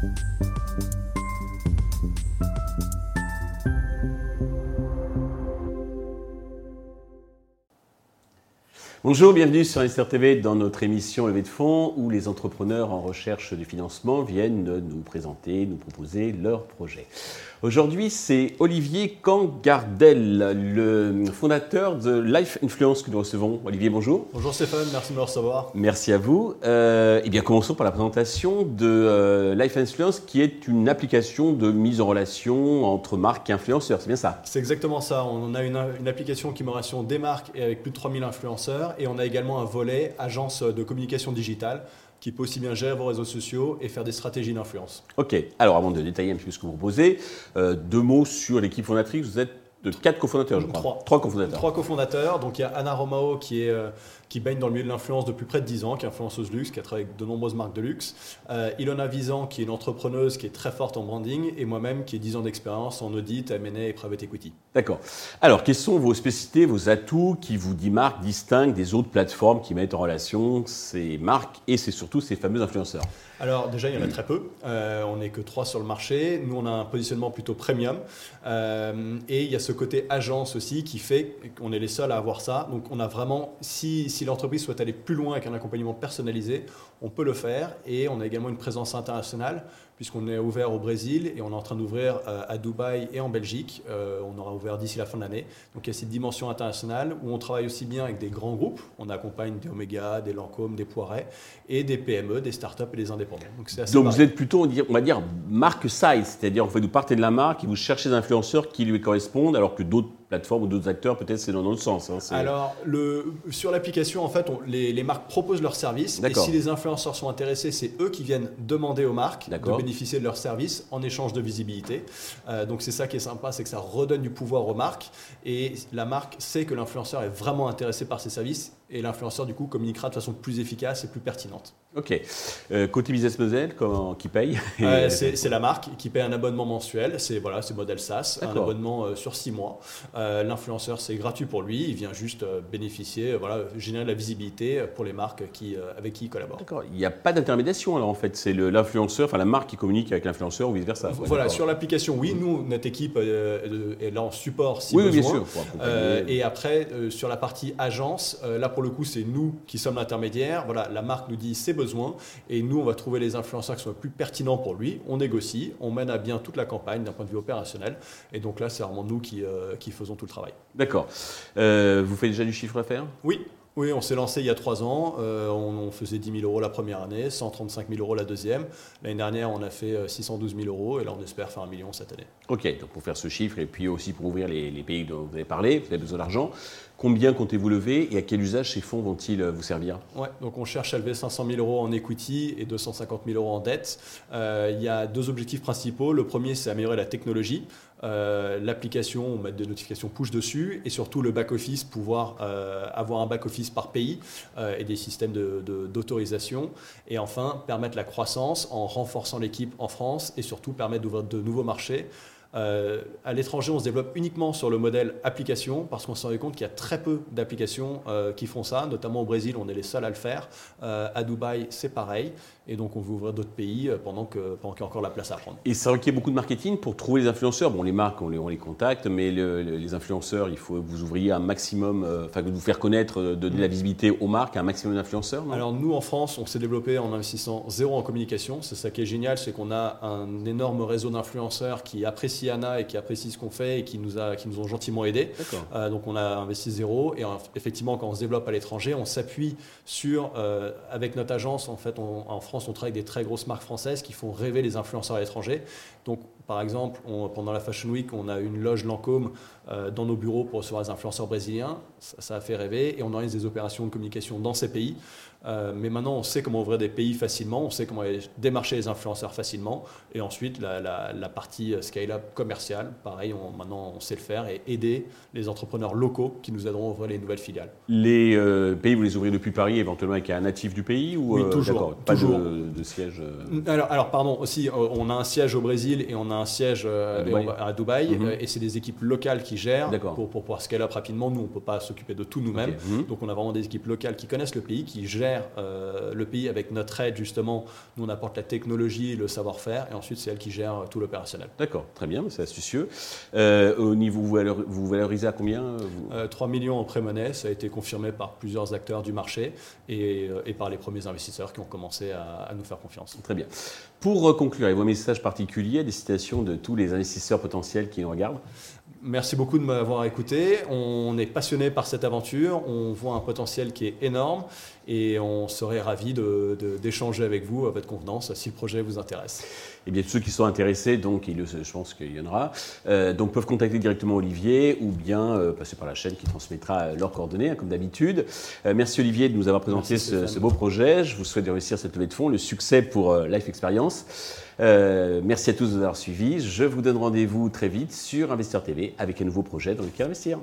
Thank you. Bonjour, bienvenue sur Investor TV dans notre émission Levée de fonds où les entrepreneurs en recherche du financement viennent nous présenter, nous proposer leurs projets. Aujourd'hui, c'est Olivier Cangardel, le fondateur de Life Influence que nous recevons. Olivier, bonjour. Bonjour Stéphane, merci de me recevoir. Merci à vous. Euh, eh bien, commençons par la présentation de euh, Life Influence, qui est une application de mise en relation entre marques et influenceurs. C'est bien ça? C'est exactement ça. On a une, une application qui met en relation des marques et avec plus de 3000 influenceurs. Et on a également un volet agence de communication digitale qui peut aussi bien gérer vos réseaux sociaux et faire des stratégies d'influence. Ok, alors avant de détailler un petit peu ce que vous proposez, euh, deux mots sur l'équipe fondatrice. Vous êtes de quatre cofondateurs, je crois. Trois. Trois cofondateurs. Trois cofondateurs. Donc il y a Anna Romao qui est euh, qui baigne dans le milieu de l'influence depuis près de 10 ans, qui est influenceuse luxe, qui a travaillé avec de nombreuses marques de luxe. Euh, Ilona Visan, qui est une entrepreneuse qui est très forte en branding, et moi-même, qui ai 10 ans d'expérience en audit, M&A et private equity. D'accord. Alors, quelles sont vos spécificités, vos atouts qui vous démarquent, distinguent des autres plateformes qui mettent en relation ces marques et c'est surtout ces fameux influenceurs? Alors déjà, il y en a très peu. Euh, on n'est que trois sur le marché. Nous, on a un positionnement plutôt premium. Euh, et il y a ce côté agence aussi qui fait qu'on est les seuls à avoir ça. Donc on a vraiment, si, si l'entreprise souhaite aller plus loin avec un accompagnement personnalisé, on peut le faire. Et on a également une présence internationale puisqu'on est ouvert au Brésil et on est en train d'ouvrir euh, à Dubaï et en Belgique. Euh, on aura ouvert d'ici la fin de l'année. Donc il y a cette dimension internationale où on travaille aussi bien avec des grands groupes. On accompagne des Omega, des Lancôme, des Poirets et des PME, des startups et des indépendants. Donc, Donc vous êtes plutôt, on va dire, marque size, c'est-à-dire en fait vous partez de la marque et vous cherchez des influenceurs qui lui correspondent alors que d'autres plateformes ou d'autres acteurs, peut-être c'est dans l'autre sens. Hein, Alors, le, sur l'application, en fait, les, marques proposent leurs services. Et si les influenceurs sont intéressés, c'est eux qui viennent demander aux marques de bénéficier de leurs services en échange de visibilité. Euh, donc, c'est ça qui est sympa, c'est que ça redonne du pouvoir aux marques. Et la marque sait que l'influenceur est vraiment intéressé par ses services et l'influenceur du coup communiquera de façon plus efficace et plus pertinente. Ok. Euh, côté business model, comment, qui paye euh, C'est la marque qui paye un abonnement mensuel. C'est voilà, modèle SaaS, un abonnement euh, sur six mois. L'influenceur c'est gratuit pour lui. Il vient juste bénéficier, voilà, générer de la visibilité pour les marques qui, avec qui il collabore. D'accord. Il n'y a pas d'intermédiation alors en fait. C'est l'influenceur, enfin la marque qui communique avec l'influenceur ou vice versa. Voilà. Sur l'application, oui, nous notre équipe est là en support si oui, besoin. Oui, bien sûr. et après sur la partie agence, là pour le coup, c'est nous qui sommes l'intermédiaire. Voilà, la marque nous dit ses besoins et nous, on va trouver les influenceurs qui sont plus pertinents pour lui. On négocie, on mène à bien toute la campagne d'un point de vue opérationnel. Et donc là, c'est vraiment nous qui, euh, qui, faisons tout le travail. D'accord. Euh, vous faites déjà du chiffre d'affaires? Oui. Oui, on s'est lancé il y a trois ans. Euh, on, faisait 10 000 euros la première année, 135 000 euros la deuxième. L'année dernière, on a fait 612 000 euros et là, on espère faire un million cette année. Ok, donc pour faire ce chiffre et puis aussi pour ouvrir les, les pays dont vous avez parlé, vous avez besoin d'argent. Combien comptez-vous lever et à quel usage ces fonds vont-ils euh, vous servir? Ouais, donc on cherche à lever 500 000 euros en equity et 250 000 euros en dette. Euh, il y a deux objectifs principaux. Le premier, c'est améliorer la technologie. Euh, l'application, on met des notifications push dessus et surtout le back-office, pouvoir avoir un back-office par pays et des systèmes d'autorisation. De, et enfin, permettre la croissance en renforçant l'équipe en France et surtout permettre d'ouvrir de nouveaux marchés. Euh, à l'étranger, on se développe uniquement sur le modèle application parce qu'on s'est rendu compte qu'il y a très peu d'applications euh, qui font ça, notamment au Brésil, on est les seuls à le faire. Euh, à Dubaï, c'est pareil. Et donc, on veut ouvrir d'autres pays pendant qu'il pendant y a encore la place à prendre. Et ça requiert beaucoup de marketing pour trouver les influenceurs. Bon, les marques, on les, on les contacte, mais les influenceurs, il faut que vous ouvriez un maximum, enfin, que vous faire connaître, de, de la visibilité aux marques, un maximum d'influenceurs. Alors, nous, en France, on s'est développé en investissant zéro en communication. C'est ça qui est génial, c'est qu'on a un énorme réseau d'influenceurs qui apprécient et qui apprécie ce qu'on fait et qui nous, a, qui nous ont gentiment aidés. Euh, donc on a investi zéro et effectivement quand on se développe à l'étranger, on s'appuie sur, euh, avec notre agence, en fait en France on travaille avec des très grosses marques françaises qui font rêver les influenceurs à l'étranger. Donc par exemple, pendant la Fashion Week, on a une loge Lancôme euh, dans nos bureaux pour recevoir les influenceurs brésiliens. Ça, ça, a fait rêver et on organise des opérations de communication dans ces pays. Euh, mais maintenant, on sait comment ouvrir des pays facilement, on sait comment démarcher les influenceurs facilement. Et ensuite, la, partie scale-up commerciale, pareil, maintenant on sait le faire et aider les entrepreneurs locaux qui nous aideront à ouvrir les nouvelles filiales. Les euh, pays, vous les ouvrez depuis Paris, éventuellement avec un natif du pays ou, Oui, euh, toujours. Pas De, siège alors, alors, pardon, aussi, on a un siège au Brésil et on a un siège à Dubaï. Mhm. et c'est des équipes locales qui gèrent pour, pour pouvoir scale-up rapidement. Nous, on ne peut pas s'occuper de tout nous-mêmes. Mhm. Donc, on a vraiment des équipes locales qui connaissent le pays, qui gèrent gère le pays avec notre aide justement. Nous on apporte la technologie, le savoir-faire et ensuite c'est elle qui gère tout l'opérationnel. D'accord, très bien, c'est astucieux. au niveau, vous valorisez à combien 3 millions en pré-monnaie, ça a été confirmé par plusieurs acteurs du marché et, par les premiers investisseurs qui ont commencé à, à nous faire confiance. Très bien. Pour conclure, vos messages particuliers, des citations de tous les investisseurs potentiels qui nous regardent? Merci beaucoup de m'avoir écouté. On est passionné par cette aventure. On voit un potentiel qui est énorme et on serait ravi d'échanger avec vous à votre convenance si le projet vous intéresse. Et eh bien, ceux qui sont intéressés, donc je pense qu'il y en aura, euh, donc peuvent contacter directement Olivier ou bien euh, passer par la chaîne qui transmettra leurs coordonnées, hein, comme d'habitude. Euh, merci Olivier de nous avoir présenté ce, ce, beau projet. Je vous souhaite de réussir cette levée de fonds, le succès pour Life Experience. Euh, merci à tous de nous avoir suivis. Je vous donne rendez-vous très vite sur Investir TV avec un nouveau projet dans lequel investir.